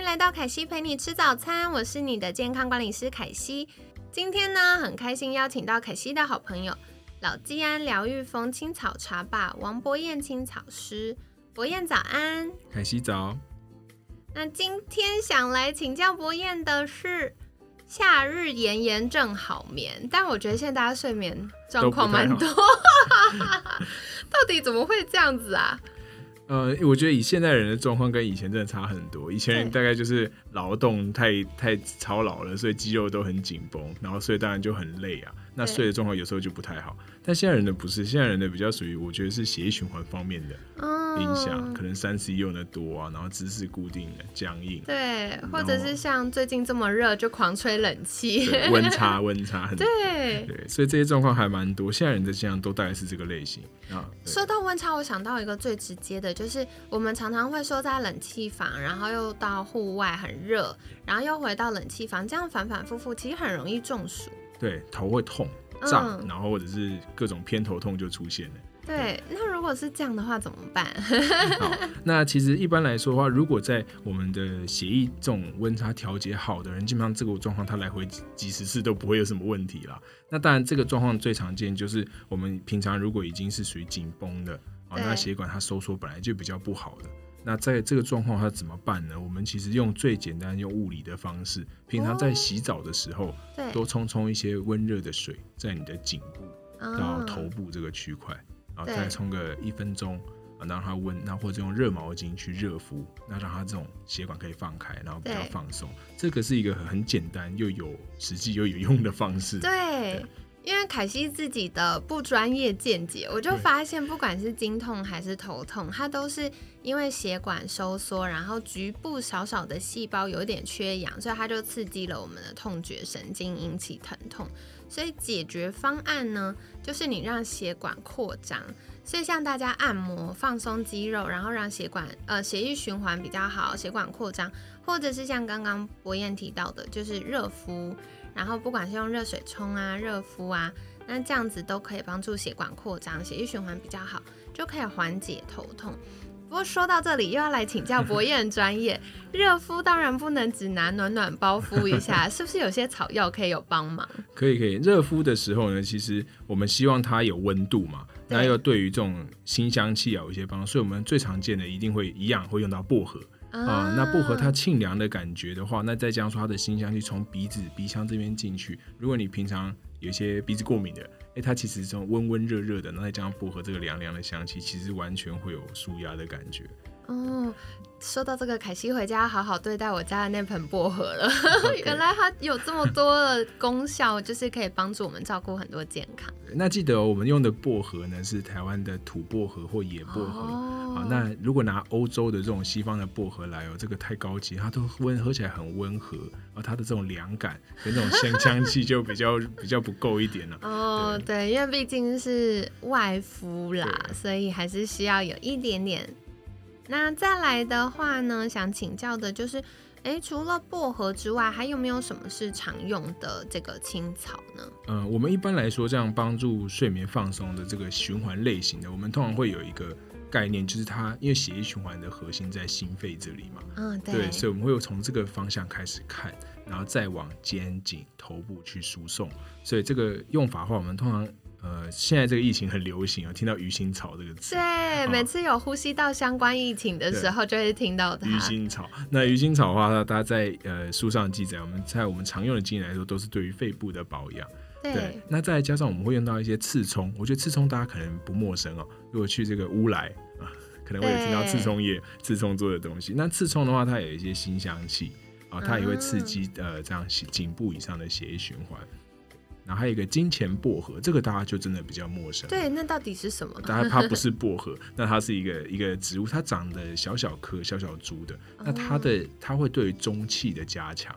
迎来到凯西陪你吃早餐，我是你的健康管理师凯西。今天呢，很开心邀请到凯西的好朋友老基安疗愈风青草茶吧王博彦青草师，博彦早安，凯西早。那今天想来请教博彦的是，夏日炎炎正好眠，但我觉得现在大家睡眠状况蛮多，到底怎么会这样子啊？呃，我觉得以现代人的状况跟以前真的差很多。以前人大概就是劳动太太操劳了，所以肌肉都很紧绷，然后所以当然就很累啊。那睡的状况有时候就不太好。但现在人的不是，现在人的比较属于，我觉得是血液循环方面的影响，可能三 C 用的多啊，然后姿势固定的僵硬。对，或者是像最近这么热，就狂吹冷气，温差 温差很对对，所以这些状况还蛮多。现在人的现象都大概是这个类型啊。说到温差，我想到一个最直接的，就是我们常常会说在冷气房，然后又到户外很热，然后又回到冷气房，这样反反复复，其实很容易中暑。对，头会痛。胀，然后或者是各种偏头痛就出现了。对，那如果是这样的话怎么办？好，那其实一般来说的话，如果在我们的协议这种温差调节好的人，基本上这个状况他来回几十次都不会有什么问题啦。那当然，这个状况最常见就是我们平常如果已经是属于紧绷的啊，那血管它收缩本来就比较不好的。那在这个状况，它怎么办呢？我们其实用最简单用物理的方式，平常在洗澡的时候，多冲冲一些温热的水，在你的颈部到头部这个区块，然后再冲个一分钟啊，让它温，那或者用热毛巾去热敷，那让它这种血管可以放开，然后比较放松。这个是一个很简单又有实际又有用的方式。对。因为凯西自己的不专业见解，我就发现，不管是经痛还是头痛，它都是因为血管收缩，然后局部小小的细胞有点缺氧，所以它就刺激了我们的痛觉神经，引起疼痛。所以解决方案呢，就是你让血管扩张。所以像大家按摩、放松肌肉，然后让血管呃血液循环比较好，血管扩张，或者是像刚刚博彦提到的，就是热敷。然后不管是用热水冲啊、热敷啊，那这样子都可以帮助血管扩张，血液循环比较好，就可以缓解头痛。不过说到这里，又要来请教博彦专业，热敷当然不能只拿暖暖包敷一下，是不是有些草药可以有帮忙？可以可以，热敷的时候呢，其实我们希望它有温度嘛，那又对于这种新香气有一些帮助，所以我们最常见的一定会一样会用到薄荷。啊，那薄荷它沁凉的感觉的话，那再加上说它的新香气从鼻子鼻腔这边进去，如果你平常有些鼻子过敏的，哎，它其实这种温温热热的，那再加上薄荷这个凉凉的香气，其实完全会有舒压的感觉。哦，说到这个，凯西回家好好对待我家的那盆薄荷了。原来它有这么多的功效，就是可以帮助我们照顾很多健康。那记得我们用的薄荷呢，是台湾的土薄荷或野薄荷。好，那如果拿欧洲的这种西方的薄荷来哦，这个太高级，它都温，喝起来很温和，而它的这种凉感跟这种香 香气就比较比较不够一点了。哦，对，因为毕竟是外敷啦，所以还是需要有一点点。那再来的话呢，想请教的就是，哎，除了薄荷之外，还有没有什么是常用的这个青草呢？嗯，我们一般来说，这样帮助睡眠放松的这个循环类型的，我们通常会有一个概念，就是它因为血液循环的核心在心肺这里嘛，嗯，对，所以我们会从这个方向开始看，然后再往肩颈、头部去输送。所以这个用法的话，我们通常。呃，现在这个疫情很流行啊，听到鱼腥草这个词。对，每次有呼吸道相关疫情的时候，就会听到它。鱼腥草，那鱼腥草的话，它在呃书上记载，我们在我们常用的经验来说，都是对于肺部的保养。对。那再加上我们会用到一些刺葱，我觉得刺葱大家可能不陌生哦。如果去这个乌来啊，可能会有听到刺葱叶、刺葱做的东西。那刺葱的话，它有一些新香气啊，它也会刺激呃这样颈部以上的血液循环。然后还有一个金钱薄荷，这个大家就真的比较陌生。对，那到底是什么？它它不是薄荷，那它是一个一个植物，它长得小小颗、小小株的。那它的它会对中气的加强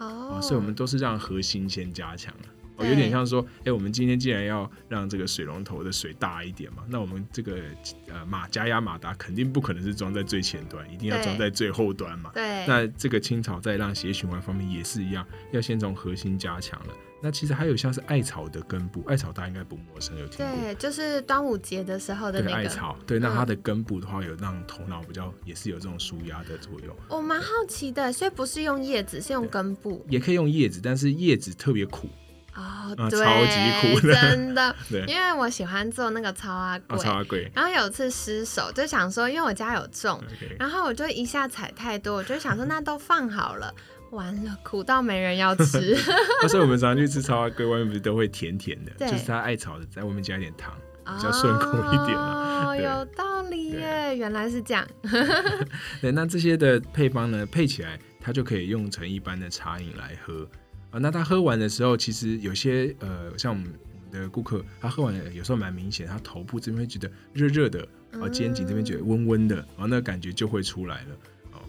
哦，所以我们都是让核心先加强了。哦，有点像说，哎，我们今天既然要让这个水龙头的水大一点嘛，那我们这个呃马加压马达肯定不可能是装在最前端，一定要装在最后端嘛。对。那这个青草在让血液循环方面也是一样，要先从核心加强了。那其实还有像是艾草的根部，艾草大家应该不陌生，有听过？对，就是端午节的时候的那个艾草。对，那它的根部的话，有让头脑比较，也是有这种舒压的作用。我蛮好奇的，所以不是用叶子，是用根部。也可以用叶子，但是叶子特别苦。哦，超级苦，真的。对，因为我喜欢做那个超阿贵，超阿贵。然后有次失手，就想说，因为我家有种，然后我就一下踩太多，我就想说，那都放好了，完了，苦到没人要吃。所以我们常常去吃超阿贵，外面不是都会甜甜的，就是他爱炒的，在外面加一点糖，比较顺口一点 哦，有道理耶，原来是这样。对，那这些的配方呢，配起来，它就可以用成一般的茶饮来喝。啊，那他喝完的时候，其实有些呃，像我们的顾客，他喝完有时候蛮明显，他头部这边会觉得热热的，然后肩颈这边觉得温温的，然后那感觉就会出来了。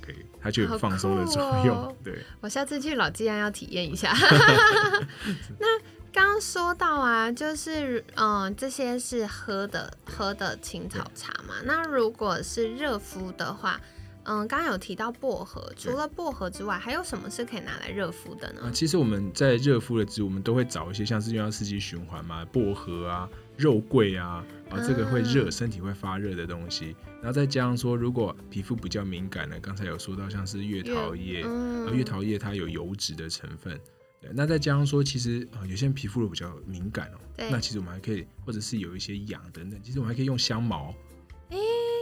OK，它就有放松的作用。对，我下次去老纪安要体验一下。那刚刚说到啊，就是嗯，这些是喝的喝的青草茶嘛。那如果是热敷的话。嗯，刚刚有提到薄荷，除了薄荷之外，还有什么是可以拿来热敷的呢？啊，其实我们在热敷的植物，我们都会找一些像是用到四季循环嘛，薄荷啊、肉桂啊，啊，这个会热，身体会发热的东西。然后再加上说，如果皮肤比较敏感呢，刚才有说到像是月桃叶，啊，月桃叶它有油脂的成分。对，那再加上说，其实啊，有些人皮肤比较敏感哦，那其实我们还可以，或者是有一些痒等等，其实我们还可以用香茅。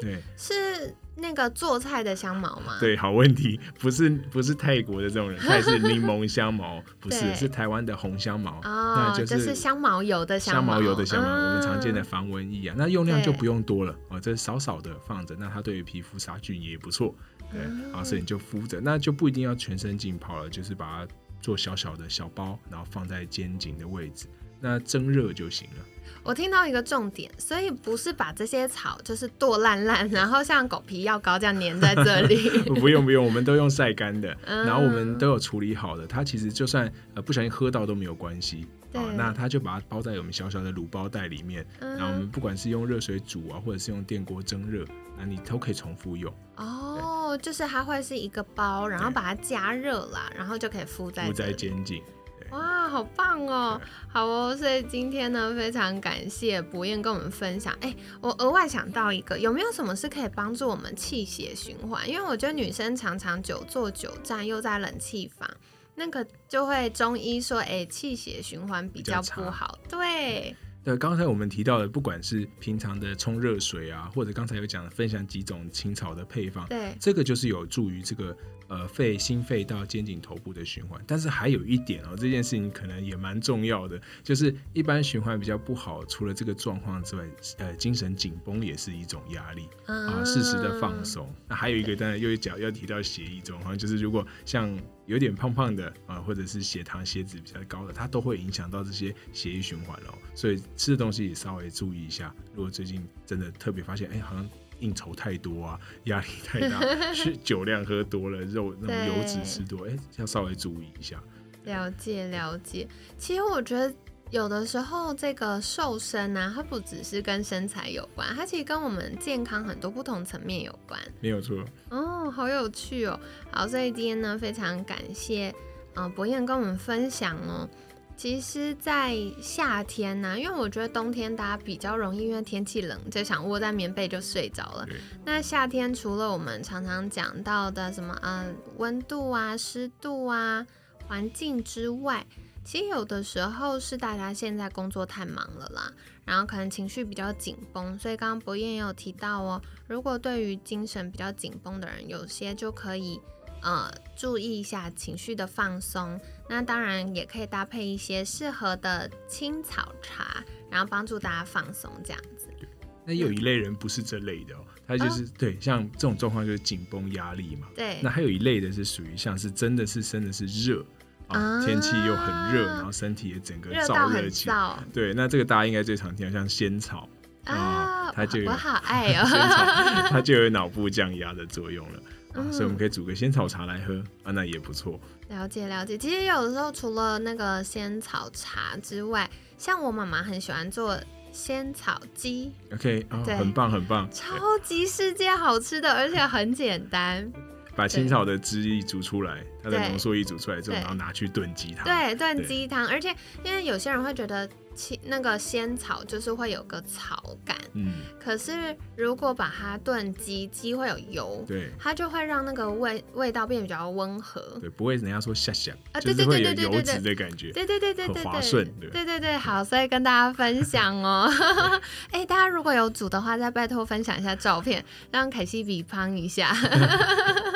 对，是那个做菜的香茅吗？对，好问题，不是不是泰国的这种人，它是柠檬香茅，不是是台湾的红香茅，那就是香茅油的香茅。油的香茅，我们常见的防蚊液啊，那用量就不用多了哦，这少少的放着，那它对于皮肤杀菌也不错，对，啊，所以你就敷着，那就不一定要全身浸泡了，就是把它做小小的小包，然后放在肩颈的位置，那蒸热就行了。我听到一个重点，所以不是把这些草就是剁烂烂，然后像狗皮药膏这样粘在这里。不用不用，我们都用晒干的，然后我们都有处理好的。它其实就算呃不小心喝到都没有关系。哦，那它就把它包在我们小小的卤包袋里面，然后我们不管是用热水煮啊，或者是用电锅蒸热，那你都可以重复用。哦，就是它会是一个包，然后把它加热啦，然后就可以敷在敷在肩颈。哇，好棒哦！好哦，所以今天呢，非常感谢博彦跟我们分享。哎，我额外想到一个，有没有什么是可以帮助我们气血循环？因为我觉得女生常常久坐久站，又在冷气房，那个就会中医说，哎，气血循环比较不好。对。对，刚才我们提到的，不管是平常的冲热水啊，或者刚才有讲分享几种青草的配方，对，这个就是有助于这个。呃，肺、心肺到肩颈、头部的循环，但是还有一点哦，这件事情可能也蛮重要的，就是一般循环比较不好，除了这个状况之外，呃，精神紧绷也是一种压力啊，适时的放松。那还有一个，当然又讲要提到血液状况，就是如果像有点胖胖的啊，或者是血糖、血脂比较高的，它都会影响到这些血液循环哦。所以吃的东西也稍微注意一下。如果最近真的特别发现，哎，好像。应酬太多啊，压力太大，是酒量喝多了，肉那种油脂吃多，哎，要稍微注意一下。了解了解，其实我觉得有的时候这个瘦身呢，它不只是跟身材有关，它其实跟我们健康很多不同层面有关。没有错。哦，好有趣哦。好，所以今天呢，非常感谢嗯博彦跟我们分享哦。其实，在夏天呢，因为我觉得冬天大家比较容易，因为天气冷，就想窝在棉被就睡着了。那夏天除了我们常常讲到的什么啊温度啊、湿度啊、环境之外，其实有的时候是大家现在工作太忙了啦，然后可能情绪比较紧绷。所以刚刚博彦也有提到哦，如果对于精神比较紧绷的人，有些就可以。呃，注意一下情绪的放松，那当然也可以搭配一些适合的青草茶，然后帮助大家放松这样子。那有一类人不是这类的哦，他就是对，像这种状况就是紧绷压力嘛。对。那还有一类的是属于像是真的是真的是热啊，天气又很热，然后身体也整个燥热起来。对，那这个大家应该最常听，像仙草啊，它就有我好爱哦，仙草 它就有脑部降压的作用了。所以我们可以煮个仙草茶来喝啊，那也不错。了解了解，其实有的时候除了那个仙草茶之外，像我妈妈很喜欢做仙草鸡。OK，对，很棒很棒，超级世界好吃的，而且很简单。把青草的汁液煮出来，它的浓缩液煮出来之后，然后拿去炖鸡汤。对，炖鸡汤，而且因为有些人会觉得青。那个仙草就是会有个草感，嗯，可是如果把它炖鸡，鸡会有油，对，它就会让那个味味道变比较温和，对，不会人家说下下啊，对对对对对对，油脂的感觉，对对对对对，滑顺，对。对对，好，所以跟大家分享哦，哎，大家如果有煮的话，再拜托分享一下照片，让凯西比方一下，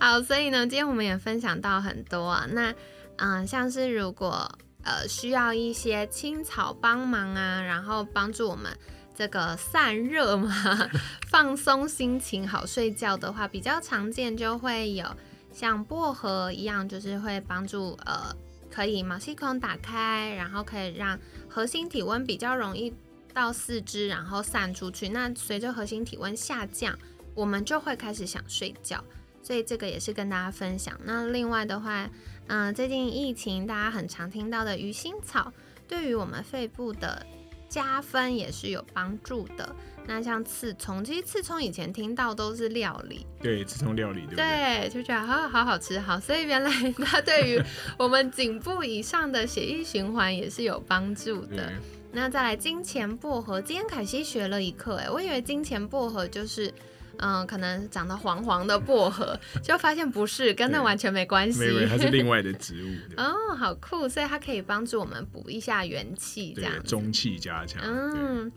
好，所以呢，今天我们也分享到很多，那嗯，像是如果。呃，需要一些青草帮忙啊，然后帮助我们这个散热嘛，放松心情，好睡觉的话，比较常见就会有像薄荷一样，就是会帮助呃，可以毛细孔打开，然后可以让核心体温比较容易到四肢，然后散出去。那随着核心体温下降，我们就会开始想睡觉，所以这个也是跟大家分享。那另外的话。嗯，最近疫情，大家很常听到的鱼腥草，对于我们肺部的加分也是有帮助的。那像刺葱，其实刺葱以前听到都是料理，对，刺葱料理，对对？就觉得好好好吃，好，所以原来它 对于我们颈部以上的血液循环也是有帮助的。那再来金钱薄荷，今天凯西学了一课，哎，我以为金钱薄荷就是。嗯，可能长得黄黄的薄荷，就发现不是，跟那完全没关系。没它是另外的 植物。哦，好酷，所以它可以帮助我们补一下元气，这样中气加强。嗯，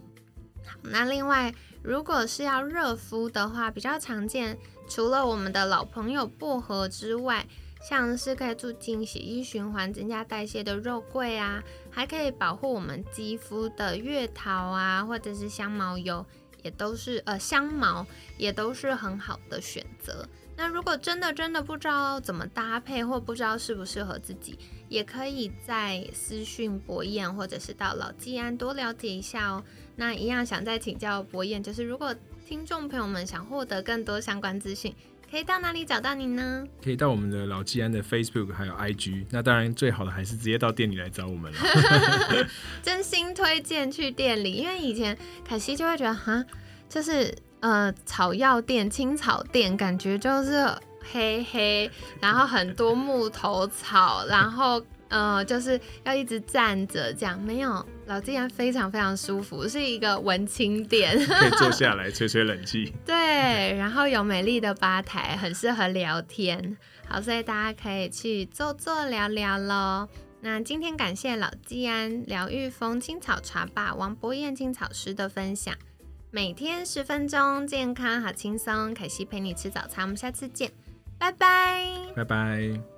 好，那另外如果是要热敷的话，比较常见，除了我们的老朋友薄荷之外，像是可以促进血液循环、增加代谢的肉桂啊，还可以保护我们肌肤的月桃啊，或者是香茅油。也都是呃香茅，也都是很好的选择。那如果真的真的不知道怎么搭配，或不知道适不适合自己，也可以在私讯博彦，或者是到老季安多了解一下哦。那一样想再请教博彦，就是如果听众朋友们想获得更多相关资讯。可以到哪里找到你呢？可以到我们的老纪安的 Facebook 还有 IG。那当然最好的还是直接到店里来找我们了。真心推荐去店里，因为以前凯西就会觉得哈，就是呃草药店、青草店，感觉就是黑黑，然后很多木头草，然后。呃，就是要一直站着这样，没有老纪然非常非常舒服，是一个文青店，可以坐下来吹吹冷气。对，然后有美丽的吧台，很适合聊天。好，所以大家可以去坐坐聊聊喽。那今天感谢老纪安疗愈风青草茶吧王博彦青草师的分享，每天十分钟，健康好轻松。凯西陪你吃早餐，我们下次见，拜拜，拜拜。